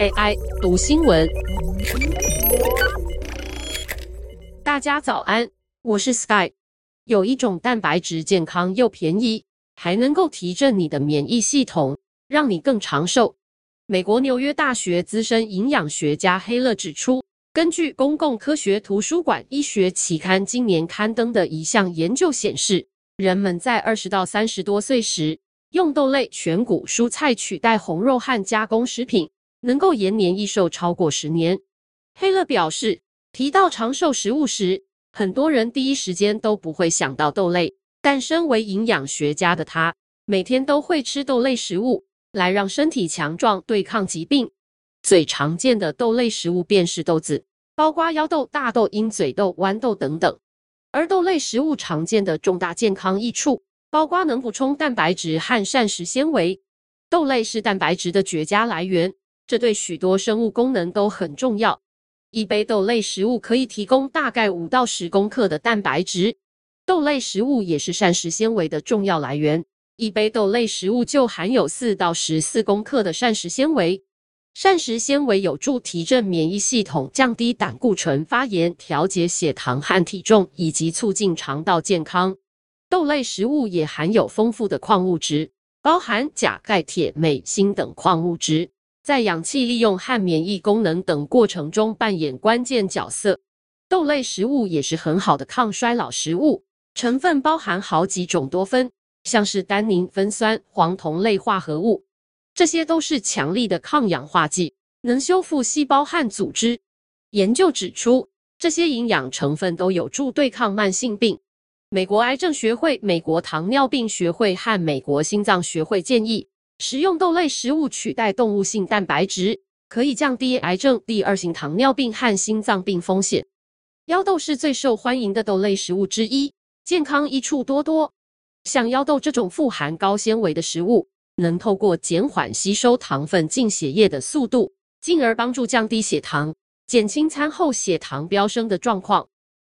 AI 读新闻，大家早安，我是 Sky。有一种蛋白质健康又便宜，还能够提振你的免疫系统，让你更长寿。美国纽约大学资深营养学家黑勒指出，根据公共科学图书馆医学期刊今年刊登的一项研究显示，人们在二十到三十多岁时，用豆类全谷蔬菜取代红肉和加工食品，能够延年益寿超过十年。黑勒表示，提到长寿食物时，很多人第一时间都不会想到豆类，但身为营养学家的他，每天都会吃豆类食物，来让身体强壮，对抗疾病。最常见的豆类食物便是豆子，包括腰豆、大豆、鹰嘴豆、豌豆等等。而豆类食物常见的重大健康益处，包瓜能补充蛋白质和膳食纤维。豆类是蛋白质的绝佳来源，这对许多生物功能都很重要。一杯豆类食物可以提供大概五到十公克的蛋白质，豆类食物也是膳食纤维的重要来源。一杯豆类食物就含有四到十四公克的膳食纤维。膳食纤维有助提振免疫系统，降低胆固醇、发炎、调节血糖和体重，以及促进肠道健康。豆类食物也含有丰富的矿物质，包含钾、钙、铁、镁、锌等矿物质。在氧气利用和免疫功能等过程中扮演关键角色。豆类食物也是很好的抗衰老食物，成分包含好几种多酚，像是单宁酚酸、黄酮类化合物，这些都是强力的抗氧化剂，能修复细胞和组织。研究指出，这些营养成分都有助对抗慢性病。美国癌症学会、美国糖尿病学会和美国心脏学会建议。食用豆类食物取代动物性蛋白质，可以降低癌症、第二型糖尿病和心脏病风险。腰豆是最受欢迎的豆类食物之一，健康益处多多。像腰豆这种富含高纤维的食物，能透过减缓吸收糖分进血液的速度，进而帮助降低血糖，减轻餐后血糖飙升的状况。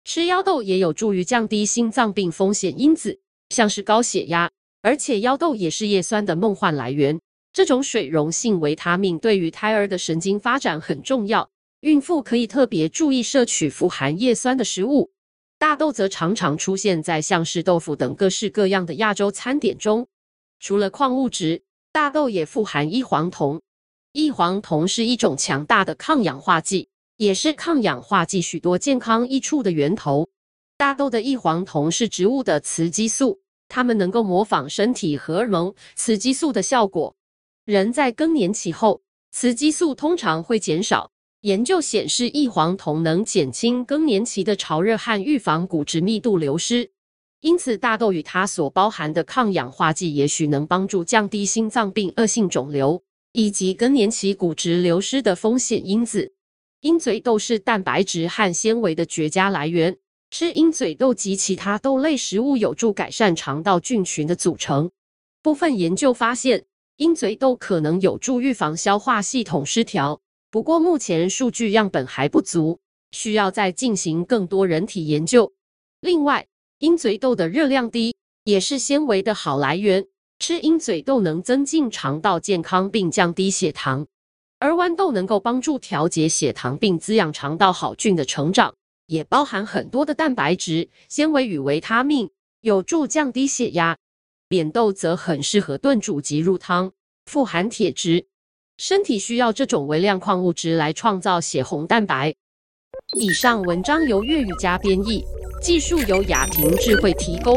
吃腰豆也有助于降低心脏病风险因子，像是高血压。而且腰豆也是叶酸的梦幻来源，这种水溶性维他命对于胎儿的神经发展很重要。孕妇可以特别注意摄取富含叶酸的食物。大豆则常常出现在像是豆腐等各式各样的亚洲餐点中。除了矿物质，大豆也富含异黄酮。异黄酮是一种强大的抗氧化剂，也是抗氧化剂许多健康益处的源头。大豆的异黄酮是植物的雌激素。它们能够模仿身体荷尔蒙雌激素的效果。人在更年期后，雌激素通常会减少。研究显示，异黄酮能减轻更年期的潮热和预防骨质密度流失。因此，大豆与它所包含的抗氧化剂，也许能帮助降低心脏病、恶性肿瘤以及更年期骨质流失的风险因子。鹰嘴豆是蛋白质和纤维的绝佳来源。吃鹰嘴豆及其他豆类食物有助改善肠道菌群的组成。部分研究发现，鹰嘴豆可能有助预防消化系统失调。不过，目前数据样本还不足，需要再进行更多人体研究。另外，鹰嘴豆的热量低，也是纤维的好来源。吃鹰嘴豆能增进肠道健康并降低血糖，而豌豆能够帮助调节血糖并滋养肠道好菌的成长。也包含很多的蛋白质、纤维与维他命，有助降低血压。扁豆则很适合炖煮及入汤，富含铁质，身体需要这种微量矿物质来创造血红蛋白。以上文章由粤语加编译，技术由雅婷智慧提供。